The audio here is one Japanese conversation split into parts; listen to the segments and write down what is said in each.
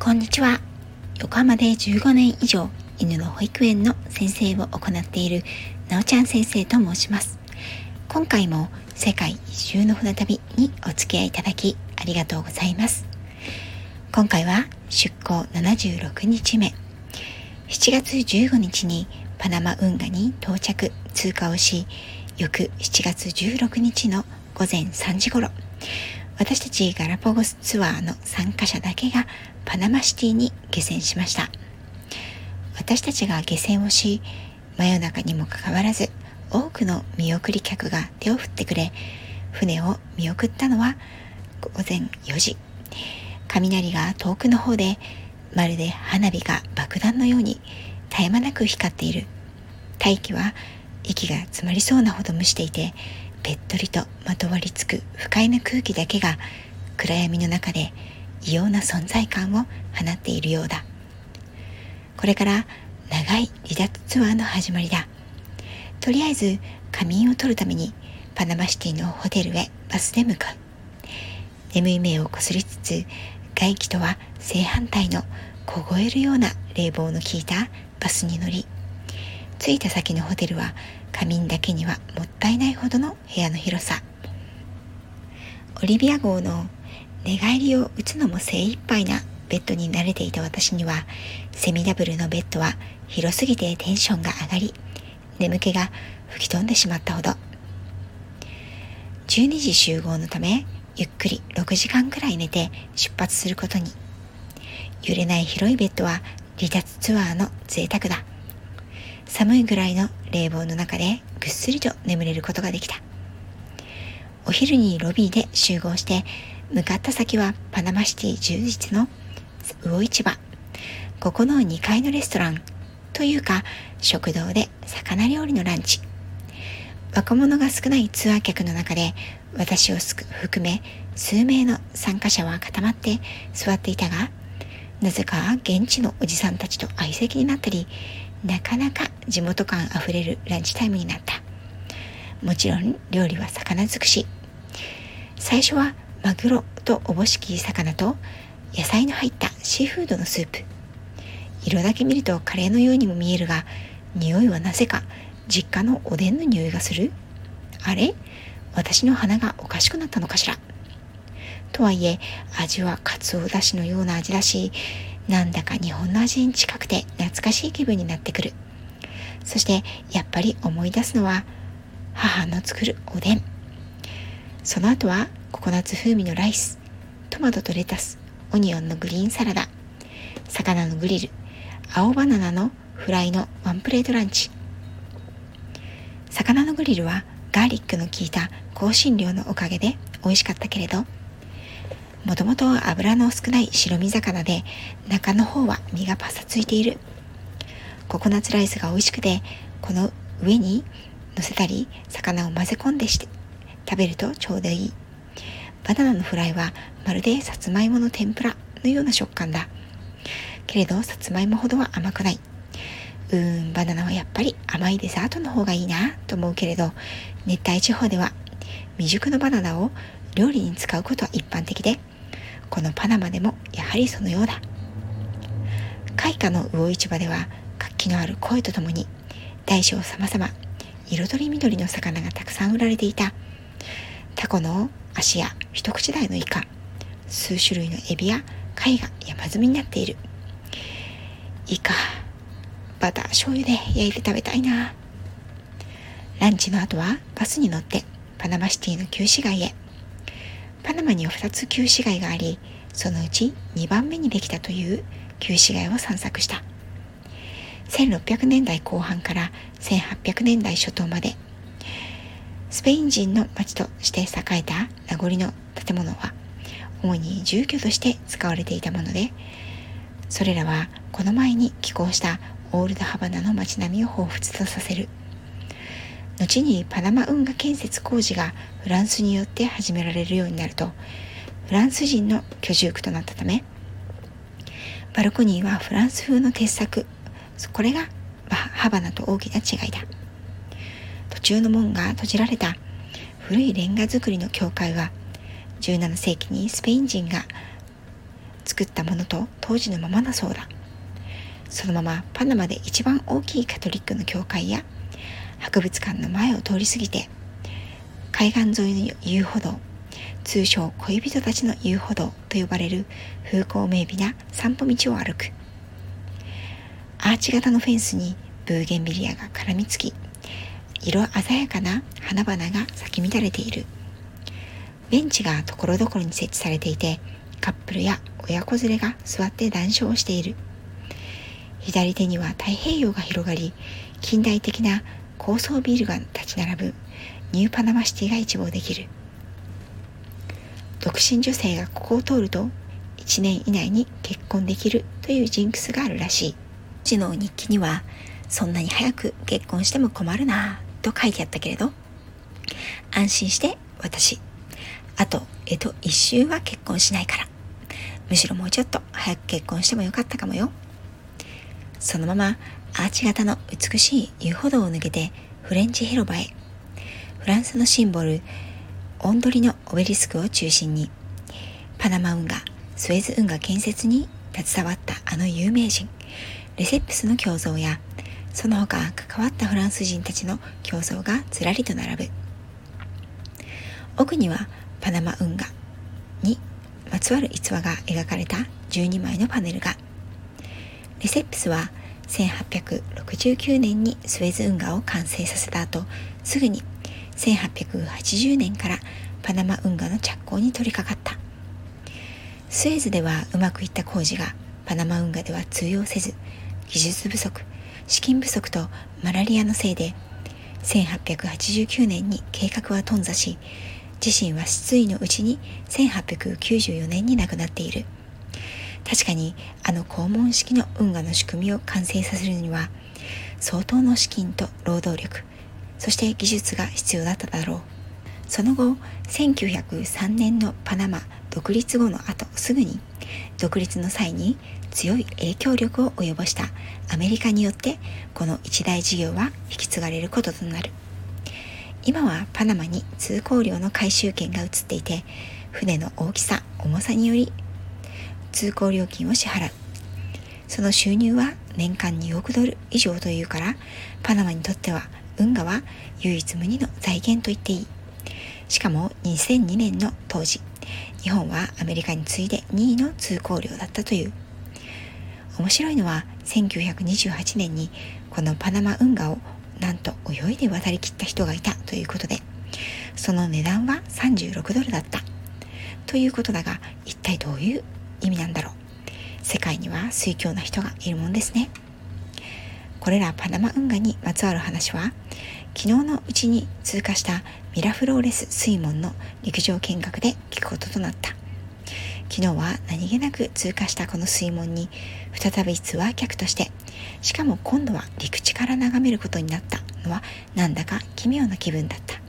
こんにちは。横浜で15年以上犬の保育園の先生を行っているなおちゃん先生と申します。今回も世界一周の船旅にお付き合いいただきありがとうございます。今回は出港76日目。7月15日にパナマ運河に到着通過をし、翌7月16日の午前3時頃、私たちガラパゴスツアーの参加者だけがパナマシティに下船しました。私たちが下船をし、真夜中にもかかわらず、多くの見送り客が手を振ってくれ、船を見送ったのは午前4時。雷が遠くの方で、まるで花火が爆弾のように絶え間なく光っている。大気は息が詰まりそうなほど蒸していて、べっとりとまとわりつく不快な空気だけが暗闇の中で異様な存在感を放っているようだ。これから長い離脱ツアーの始まりだ。とりあえず仮眠を取るためにパナマシティのホテルへバスで向かう。眠い目をこすりつつ外気とは正反対の凍えるような冷房の効いたバスに乗り着いた先のホテルは仮眠だけにはもったいないほどの部屋の広さ。オリビア号の寝返りを打つのも精一杯なベッドに慣れていた私にはセミダブルのベッドは広すぎてテンションが上がり眠気が吹き飛んでしまったほど。12時集合のためゆっくり6時間くらい寝て出発することに。揺れない広いベッドは離脱ツアーの贅沢だ。寒いぐらいの冷房の中でぐっすりと眠れることができた。お昼にロビーで集合して向かった先はパナマシティ充実の魚市場。ここの2階のレストランというか食堂で魚料理のランチ。若者が少ないツアー客の中で私を含め数名の参加者は固まって座っていたがなぜか現地のおじさんたちと相席になったりなかなか地元感あふれるランチタイムになった。もちろん料理は魚尽くし。最初はマグロとおぼしき魚と野菜の入ったシーフードのスープ。色だけ見るとカレーのようにも見えるが匂いはなぜか実家のおでんの匂いがする。あれ？私の鼻がおかしくなったのかしら。とはいえ味はかつおだしのような味だしなんだか日本の味に近くて懐かしい気分になってくる。そしてやっぱり思い出すのは母の作るおでん。その後はココナッツ風味のライストマトとレタスオニオンのグリーンサラダ魚のグリル青バナナのフライのワンプレートランチ。魚のグリルはガーリックの効いた香辛料のおかげで美味しかったけれどもともと油の少ない白身魚で中の方は身がパサついている。ココナッツライスが美味しくてこの上に乗せたり魚を混ぜ込んでして食べるとちょうどいい。バナナのフライはまるでさつまいもの天ぷらのような食感だ。けれどさつまいもほどは甘くない。うーんバナナはやっぱり甘いデザートの方がいいなと思うけれど熱帯地方では未熟のバナナを料理に使うことは一般的でこのパナマでもやはりそのようだ。開花の魚市場では気のある声とともに大小様々彩り緑の魚がたくさん売られていた。タコの足や一口大のイカ数種類のエビや貝が山積みになっている。イカバター醤油で焼いて食べたいな。ランチの後はバスに乗ってパナマシティの旧市街へ。パナマには2つ旧市街がありそのうち2番目にできたという旧市街を散策した。1600年代後半から1800年代初頭までスペイン人の町として栄えた名残の建物は主に住居として使われていたものでそれらはこの前に寄港したオールドハバナの街並みを彷彿とさせる。後にパナマ運河建設工事がフランスによって始められるようになるとフランス人の居住区となったためバルコニーはフランス風の鉄柵これがハバナと大きな違いだ。途中の門が閉じられた古いレンガ造りの教会は17世紀にスペイン人が作ったものと当時のままだそうだ。そのままパナマで一番大きいカトリックの教会や博物館の前を通り過ぎて海岸沿いの遊歩道通称恋人たちの遊歩道と呼ばれる風光明媚な散歩道を歩く。アーチ型のフェンスにブーゲンビリアが絡みつき色鮮やかな花々が咲き乱れている。ベンチがところどころに設置されていてカップルや親子連れが座って談笑をしている。左手には太平洋が広がり近代的な高層ビルが立ち並ぶニューパナマシティが一望できる。独身女性がここを通ると1年以内に結婚できるというジンクスがあるらしい。父の日記にはそんなに早く結婚しても困るなと書いてあったけれど。安心して私。あとえっと一周は結婚しないから。むしろもうちょっと早く結婚してもよかったかもよ。そのままアーチ型の美しい遊歩道を抜けてフレンチ広場へ。フランスのシンボルオンドリのオベリスクを中心にパナマ運河スエズ運河建設に携わったあの有名人。レセプスの胸像やその他関わったフランス人たちの胸像がずらりと並ぶ。奥にはパナマ運河にまつわる逸話が描かれた12枚のパネルが。レセップスは1869年にスエズ運河を完成させた後すぐに1880年からパナマ運河の着工に取り掛かった。スエズではうまくいった工事がパナマ運河では通用せず技術不足資金不足とマラリアのせいで1889年に計画は頓挫し自身は失意のうちに1894年に亡くなっている。確かにあの肛門式の運河の仕組みを完成させるには相当の資金と労働力そして技術が必要だっただろう。その後1903年のパナマ独立後の後すぐに独立の際に強い影響力を及ぼしたアメリカによってこの一大事業は引き継がれることとなる。今はパナマに通行料の回収権が移っていて船の大きさ重さにより通行料金を支払う。その収入は年間2億ドル以上というからパナマにとっては運河は唯一無二の財源と言っていい。しかも2002年の当時日本はアメリカに次いで2位の通行料だったという。面白いのは1928年にこのパナマ運河をなんと泳いで渡りきった人がいたということでその値段は36ドルだった。ということだが一体どういう意味なんだろう。世界には水強な人がいるもんですね。これらパナマ運河にまつわる話は昨日のうちに通過したミラフローレス水門の陸上見学で聞くこととなった。昨日は何気なく通過したこの水門に再びツアー客としてしかも今度は陸地から眺めることになったのはなんだか奇妙な気分だった。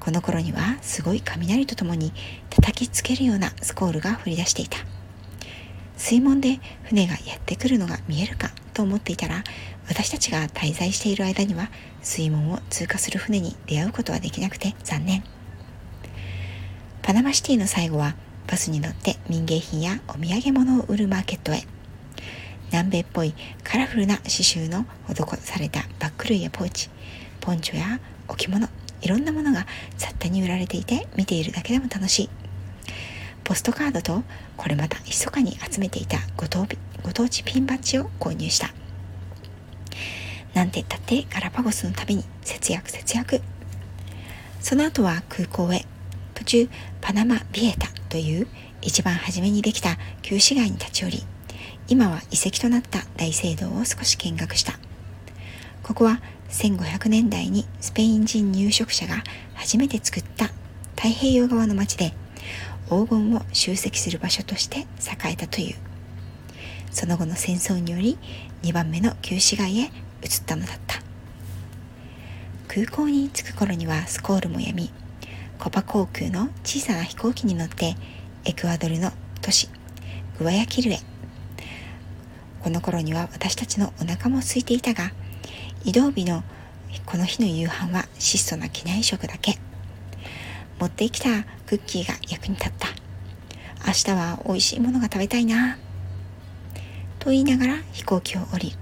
この頃にはすごい雷とともに叩きつけるようなスコールが降り出していた。水門で船がやってくるのが見えるかと思っていたら私たちが滞在している間には水門を通過する船に出会うことはできなくて残念。パナマシティの最後はバスに乗って民芸品やお土産物を売るマーケットへ。南米っぽいカラフルな刺繍の施されたバッグ類やポーチポンチョや置物いろんなものが雑多に売られていて見ているだけでも楽しい。ポストカードとこれまた密かに集めていたご当ご当地ピンバッジを購入した。なんて言ったってガラパゴスの旅に節約節約。その後は空港へ。途中パナマビエタという一番初めにできた旧市街に立ち寄り今は遺跡となった大聖堂を少し見学した。ここは1500年代にスペイン人入植者が初めて作った太平洋側の町で黄金を集積する場所として栄えたという。その後の戦争により2番目の旧市街へ移ったのだった。空港に着く頃にはスコールもやみコパ航空の小さな飛行機に乗ってエクアドルの都市グアヤキルへ。この頃には私たちのお腹も空いていたが移動日のこの日の夕飯は質素な機内食だけ。持ってきたクッキーが役に立った。明日は美味しいものが食べたいな。と言いながら飛行機を降り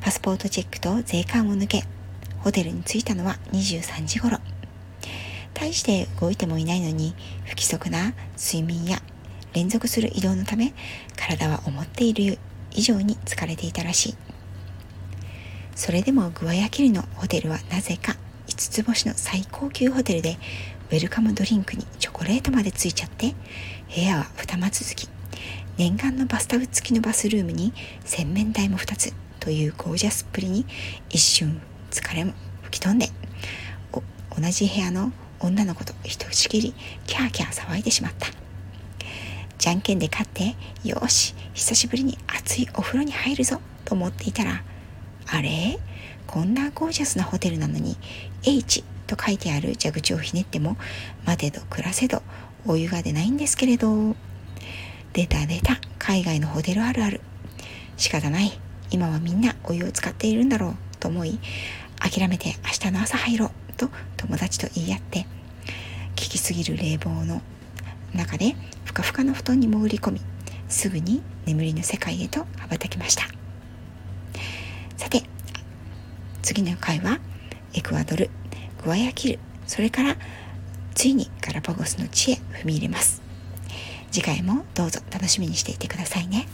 パスポートチェックと税関を抜けホテルに着いたのは23時頃。大して動いてもいないのに不規則な睡眠や連続する移動のため体は思っている以上に疲れていたらしい。それでもグアヤキルのホテルはなぜか5つ星の最高級ホテルでウェルカムドリンクにチョコレートまでついちゃって部屋は二間続き。念願のバスタブ付きのバスルームに洗面台も2つというゴージャスっぷりに一瞬疲れも吹き飛んで同じ部屋の女の子とひとしきりキャーキャー騒いでしまった。じゃんけんで勝ってよし久しぶりに熱いお風呂に入るぞと思っていたらあれ？こんなゴージャスなホテルなのに H と書いてある蛇口をひねっても待てど暮らせどお湯が出ないんですけれど。出た出た海外のホテルあるある。仕方ない。今はみんなお湯を使っているんだろうと思い諦めて明日の朝入ろうと友達と言い合って効きすぎる冷房の中でふかふかの布団に潜り込みすぐに眠りの世界へと羽ばたきました。さて次の回はエクアドルグアヤキルそれからついにガラパゴスの地へ踏み入れます。次回もどうぞ楽しみにしていてくださいね。